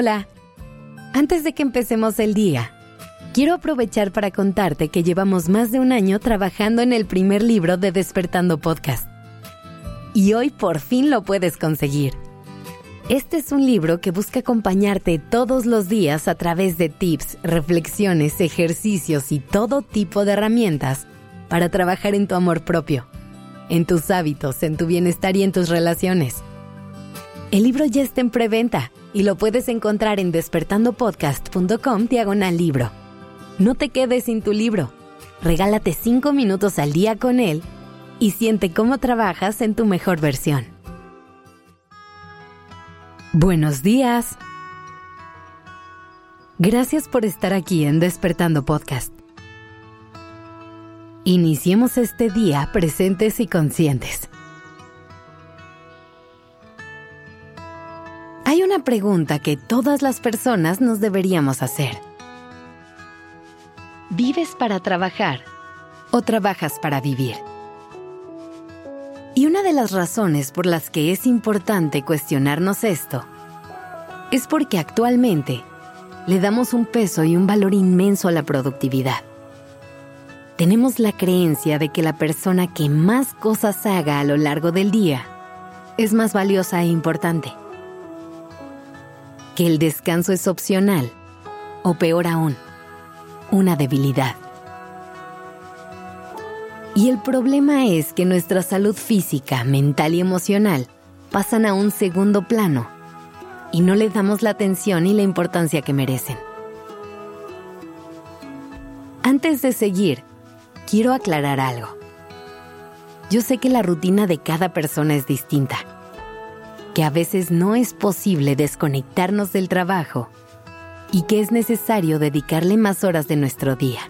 Hola. Antes de que empecemos el día, quiero aprovechar para contarte que llevamos más de un año trabajando en el primer libro de Despertando Podcast. Y hoy por fin lo puedes conseguir. Este es un libro que busca acompañarte todos los días a través de tips, reflexiones, ejercicios y todo tipo de herramientas para trabajar en tu amor propio, en tus hábitos, en tu bienestar y en tus relaciones. El libro ya está en preventa y lo puedes encontrar en despertandopodcast.com diagonal libro. No te quedes sin tu libro. Regálate 5 minutos al día con él y siente cómo trabajas en tu mejor versión. Buenos días. Gracias por estar aquí en Despertando Podcast. Iniciemos este día presentes y conscientes. Una pregunta que todas las personas nos deberíamos hacer. ¿Vives para trabajar o trabajas para vivir? Y una de las razones por las que es importante cuestionarnos esto es porque actualmente le damos un peso y un valor inmenso a la productividad. Tenemos la creencia de que la persona que más cosas haga a lo largo del día es más valiosa e importante que el descanso es opcional o peor aún, una debilidad. Y el problema es que nuestra salud física, mental y emocional pasan a un segundo plano y no le damos la atención y la importancia que merecen. Antes de seguir, quiero aclarar algo. Yo sé que la rutina de cada persona es distinta que a veces no es posible desconectarnos del trabajo y que es necesario dedicarle más horas de nuestro día.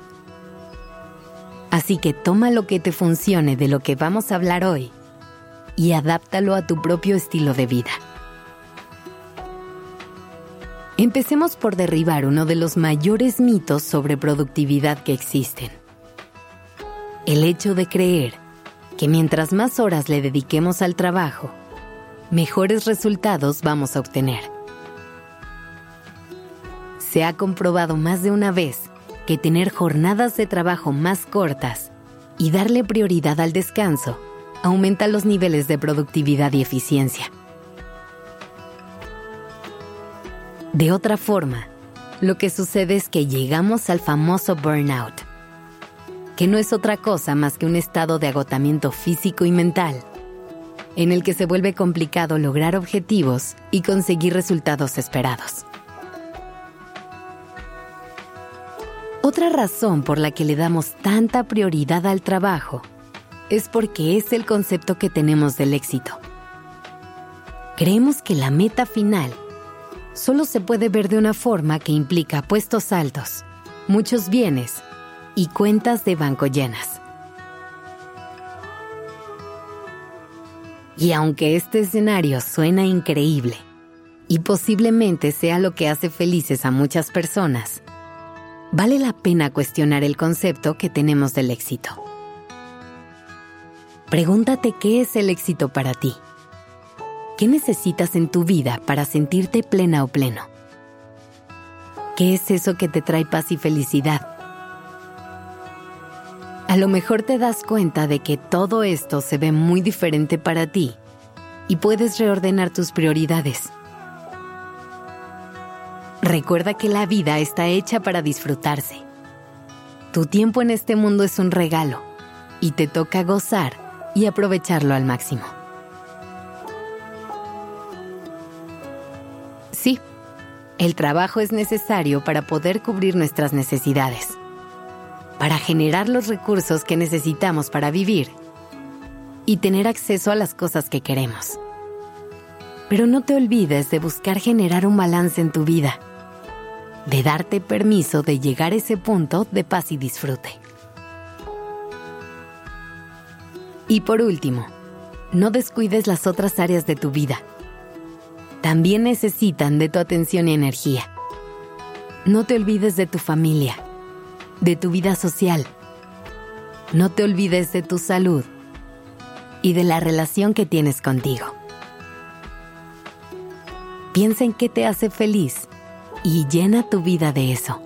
Así que toma lo que te funcione de lo que vamos a hablar hoy y adáptalo a tu propio estilo de vida. Empecemos por derribar uno de los mayores mitos sobre productividad que existen. El hecho de creer que mientras más horas le dediquemos al trabajo, mejores resultados vamos a obtener. Se ha comprobado más de una vez que tener jornadas de trabajo más cortas y darle prioridad al descanso aumenta los niveles de productividad y eficiencia. De otra forma, lo que sucede es que llegamos al famoso burnout, que no es otra cosa más que un estado de agotamiento físico y mental en el que se vuelve complicado lograr objetivos y conseguir resultados esperados. Otra razón por la que le damos tanta prioridad al trabajo es porque es el concepto que tenemos del éxito. Creemos que la meta final solo se puede ver de una forma que implica puestos altos, muchos bienes y cuentas de banco llenas. Y aunque este escenario suena increíble, y posiblemente sea lo que hace felices a muchas personas, vale la pena cuestionar el concepto que tenemos del éxito. Pregúntate qué es el éxito para ti. ¿Qué necesitas en tu vida para sentirte plena o pleno? ¿Qué es eso que te trae paz y felicidad? A lo mejor te das cuenta de que todo esto se ve muy diferente para ti y puedes reordenar tus prioridades. Recuerda que la vida está hecha para disfrutarse. Tu tiempo en este mundo es un regalo y te toca gozar y aprovecharlo al máximo. Sí, el trabajo es necesario para poder cubrir nuestras necesidades para generar los recursos que necesitamos para vivir y tener acceso a las cosas que queremos. Pero no te olvides de buscar generar un balance en tu vida, de darte permiso de llegar a ese punto de paz y disfrute. Y por último, no descuides las otras áreas de tu vida. También necesitan de tu atención y energía. No te olvides de tu familia de tu vida social. No te olvides de tu salud y de la relación que tienes contigo. Piensa en qué te hace feliz y llena tu vida de eso.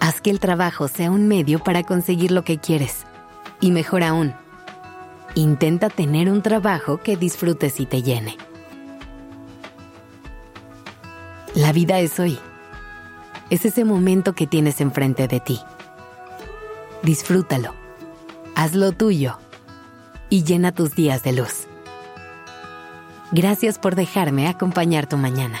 Haz que el trabajo sea un medio para conseguir lo que quieres. Y mejor aún, intenta tener un trabajo que disfrutes y te llene. La vida es hoy. Es ese momento que tienes enfrente de ti. Disfrútalo. Hazlo tuyo. Y llena tus días de luz. Gracias por dejarme acompañar tu mañana.